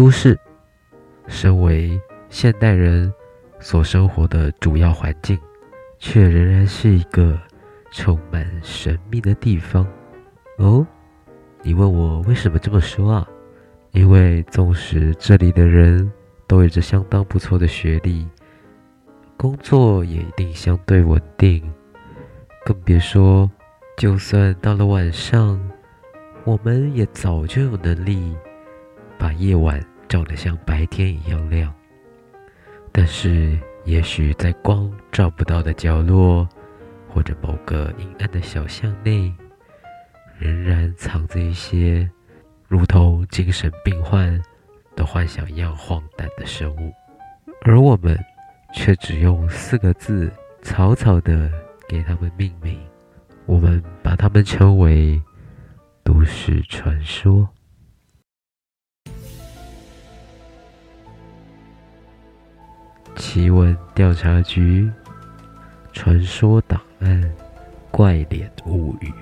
都市，身为现代人所生活的主要环境，却仍然是一个充满神秘的地方。哦，你问我为什么这么说啊？因为纵使这里的人都有着相当不错的学历，工作也一定相对稳定，更别说，就算到了晚上，我们也早就有能力把夜晚照得像白天一样亮。但是，也许在光照不到的角落，或者某个阴暗的小巷内，仍然藏着一些。如同精神病患的幻想一样荒诞的生物，而我们却只用四个字草草地给他们命名，我们把他们称为都市传说。奇闻调查局，传说档案，怪脸物语。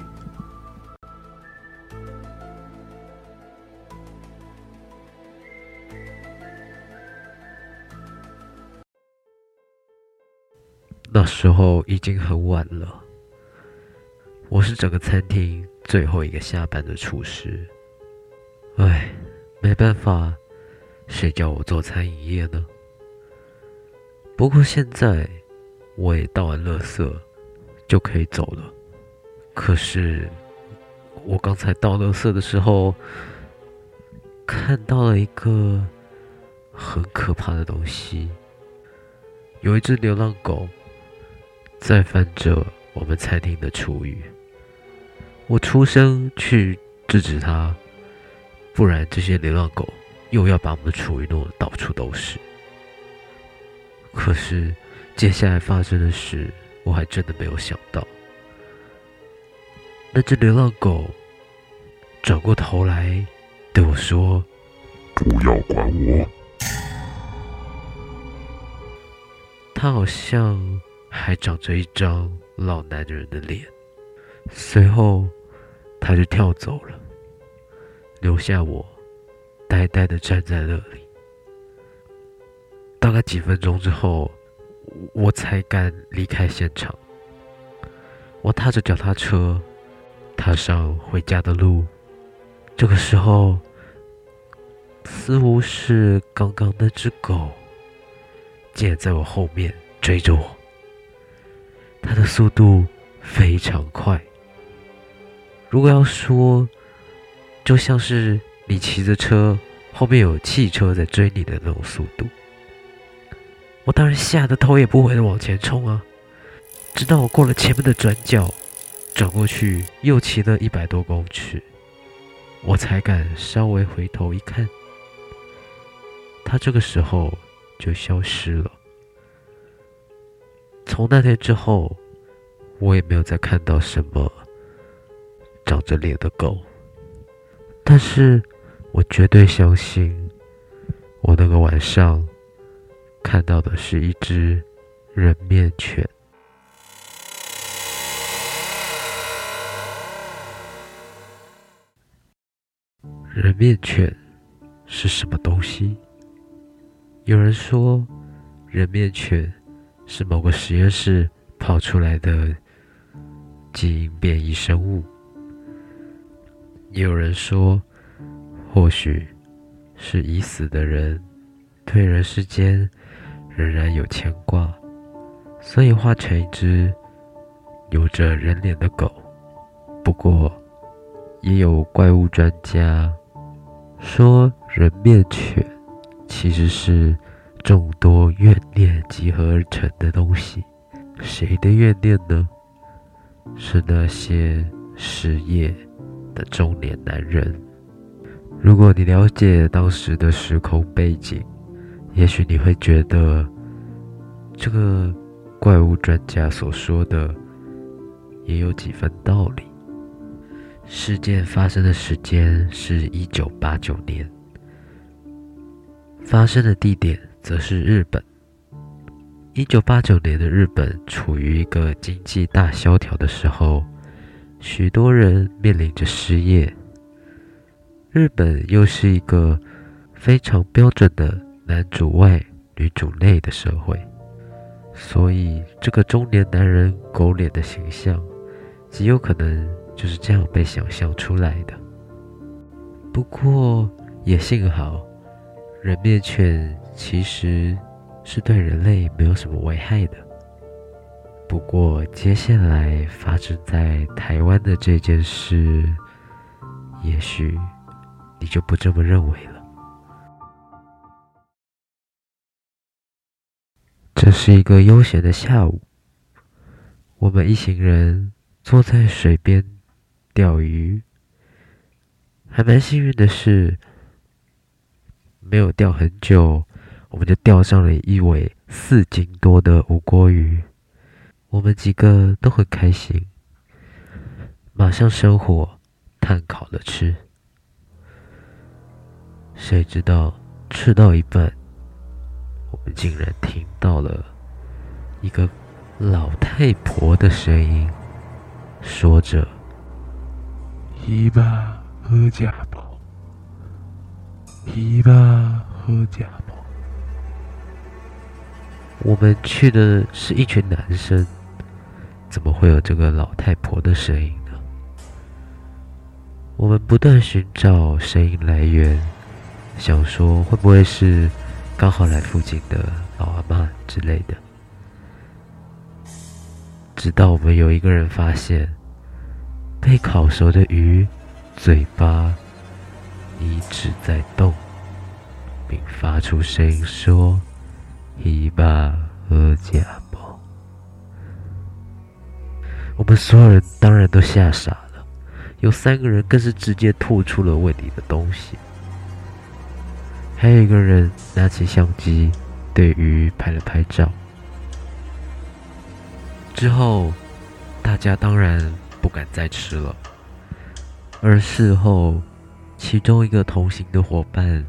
那时候已经很晚了，我是整个餐厅最后一个下班的厨师。唉，没办法，谁叫我做餐饮业呢？不过现在我也倒完垃圾，就可以走了。可是我刚才倒垃圾的时候，看到了一个很可怕的东西，有一只流浪狗。在翻着我们餐厅的厨余，我出声去制止他，不然这些流浪狗又要把我们的厨余弄得到处都是。可是接下来发生的事，我还真的没有想到。那只流浪狗转过头来对我说：“不要管我。”他好像。还长着一张老男人的脸，随后他就跳走了，留下我呆呆的站在那里。大概几分钟之后，我才敢离开现场。我踏着脚踏车，踏上回家的路。这个时候，似乎是刚刚那只狗，竟然在我后面追着我。它的速度非常快，如果要说，就像是你骑着车，后面有汽车在追你的那种速度。我当然吓得头也不回的往前冲啊！直到我过了前面的转角，转过去又骑了一百多公尺，我才敢稍微回头一看，它这个时候就消失了。从那天之后，我也没有再看到什么长着脸的狗。但是我绝对相信，我那个晚上看到的是一只人面犬。人面犬是什么东西？有人说，人面犬。是某个实验室跑出来的基因变异生物。也有人说，或许是已死的人对人世间仍然有牵挂，所以化成一只有着人脸的狗。不过，也有怪物专家说，人面犬其实是。众多怨念集合而成的东西，谁的怨念呢？是那些失业的中年男人。如果你了解当时的时空背景，也许你会觉得这个怪物专家所说的也有几分道理。事件发生的时间是一九八九年，发生的地点。则是日本。一九八九年的日本处于一个经济大萧条的时候，许多人面临着失业。日本又是一个非常标准的男主外女主内的社会，所以这个中年男人狗脸的形象，极有可能就是这样被想象出来的。不过也幸好，人面犬其实是对人类没有什么危害的。不过接下来发生在台湾的这件事，也许你就不这么认为了。这是一个悠闲的下午，我们一行人坐在水边钓鱼。还蛮幸运的是，没有钓很久，我们就钓上了一尾四斤多的无锅鱼。我们几个都很开心，马上生火炭烤了吃。谁知道吃到一半，我们竟然听到了一个老太婆的声音，说着：“一把喝家宝，一把喝家宝。”我们去的是一群男生，怎么会有这个老太婆的声音呢？我们不断寻找声音来源，想说会不会是……刚好来附近的老阿妈之类的，直到我们有一个人发现，被烤熟的鱼嘴巴一直在动，并发出声音说：“一把喝家宝。”我们所有人当然都吓傻了，有三个人更是直接吐出了胃里的东西。还有一个人拿起相机，对鱼拍了拍照。之后，大家当然不敢再吃了。而事后，其中一个同行的伙伴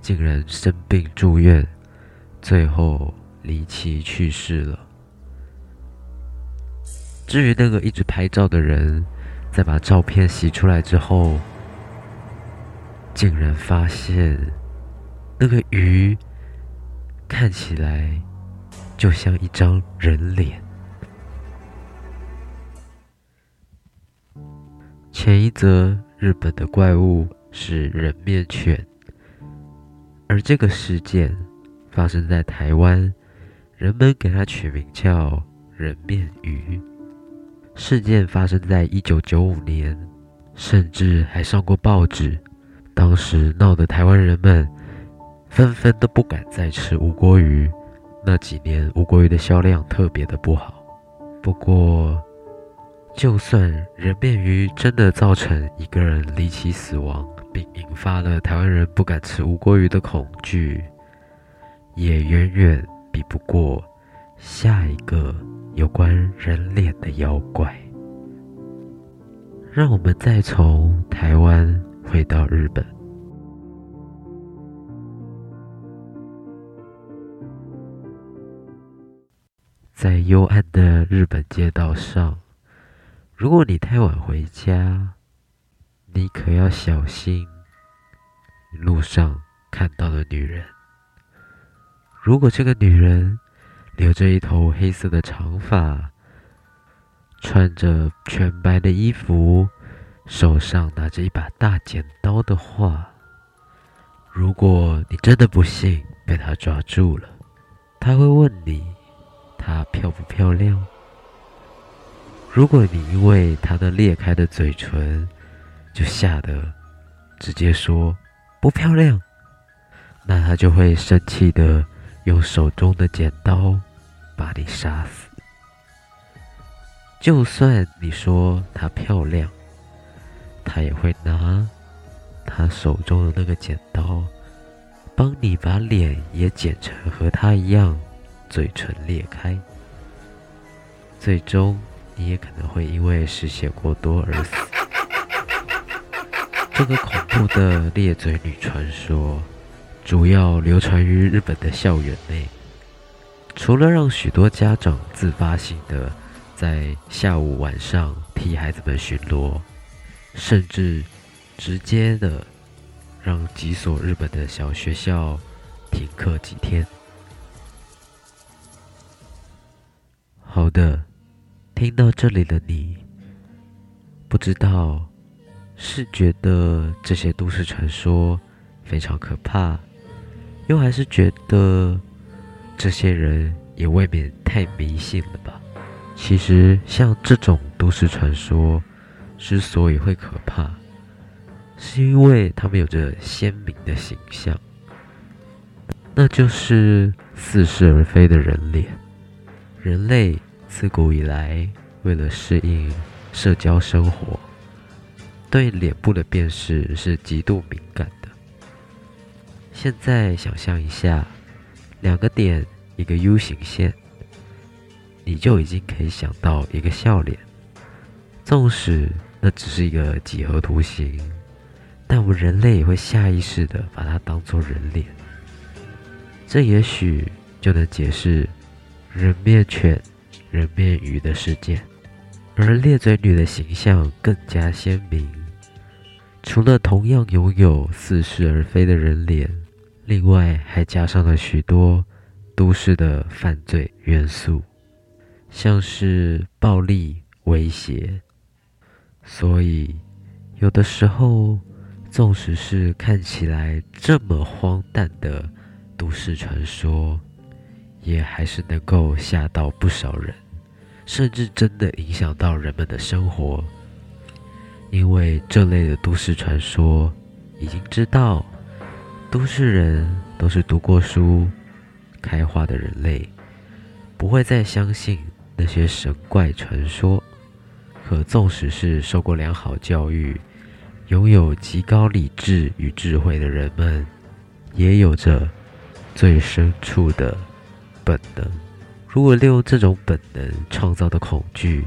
竟然生病住院，最后离奇去世了。至于那个一直拍照的人，在把照片洗出来之后，竟然发现。那个鱼看起来就像一张人脸。前一则日本的怪物是人面犬，而这个事件发生在台湾，人们给它取名叫人面鱼。事件发生在一九九五年，甚至还上过报纸，当时闹得台湾人们。纷纷都不敢再吃吴锅鱼，那几年吴锅鱼的销量特别的不好。不过，就算人面鱼真的造成一个人离奇死亡，并引发了台湾人不敢吃吴锅鱼的恐惧，也远远比不过下一个有关人脸的妖怪。让我们再从台湾回到日本。在幽暗的日本街道上，如果你太晚回家，你可要小心路上看到的女人。如果这个女人留着一头黑色的长发，穿着全白的衣服，手上拿着一把大剪刀的话，如果你真的不幸被她抓住了，她会问你。她漂不漂亮？如果你因为她的裂开的嘴唇就吓得直接说不漂亮，那她就会生气的用手中的剪刀把你杀死。就算你说她漂亮，她也会拿她手中的那个剪刀帮你把脸也剪成和她一样。嘴唇裂开，最终你也可能会因为失血过多而死。这个恐怖的裂嘴女传说，主要流传于日本的校园内。除了让许多家长自发性的在下午晚上替孩子们巡逻，甚至直接的让几所日本的小学校停课几天。好的，听到这里的你，不知道是觉得这些都市传说非常可怕，又还是觉得这些人也未免太迷信了吧？其实，像这种都市传说之所以会可怕，是因为他们有着鲜明的形象，那就是似是而非的人脸。人类自古以来，为了适应社交生活，对脸部的辨识是极度敏感的。现在想象一下，两个点，一个 U 型线。你就已经可以想到一个笑脸，纵使那只是一个几何图形，但我们人类也会下意识的把它当作人脸。这也许就能解释人面犬、人面鱼的世界。而裂嘴女的形象更加鲜明，除了同样拥有似是而非的人脸，另外还加上了许多都市的犯罪元素。像是暴力威胁，所以有的时候，纵使是看起来这么荒诞的都市传说，也还是能够吓到不少人，甚至真的影响到人们的生活。因为这类的都市传说，已经知道都市人都是读过书、开化的人类，不会再相信。那些神怪传说，可纵使是受过良好教育、拥有极高理智与智慧的人们，也有着最深处的本能。如果利用这种本能创造的恐惧，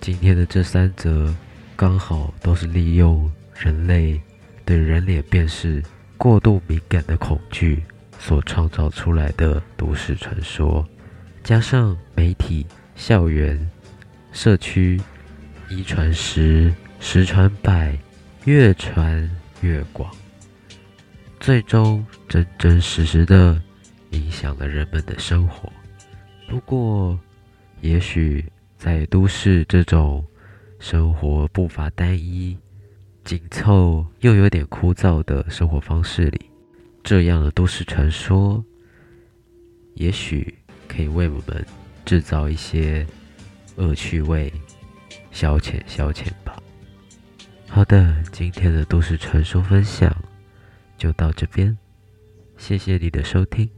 今天的这三则刚好都是利用人类对人脸辨识过度敏感的恐惧所创造出来的都市传说。加上媒体、校园、社区，一传十，十传百，越传越广，最终真真实实的影响了人们的生活。不过，也许在都市这种生活步伐单一、紧凑又有点枯燥的生活方式里，这样的都市传说，也许。可以为我们制造一些恶趣味，消遣消遣吧。好的，今天的都市传说分享就到这边，谢谢你的收听，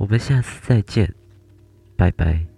我们下次再见，拜拜。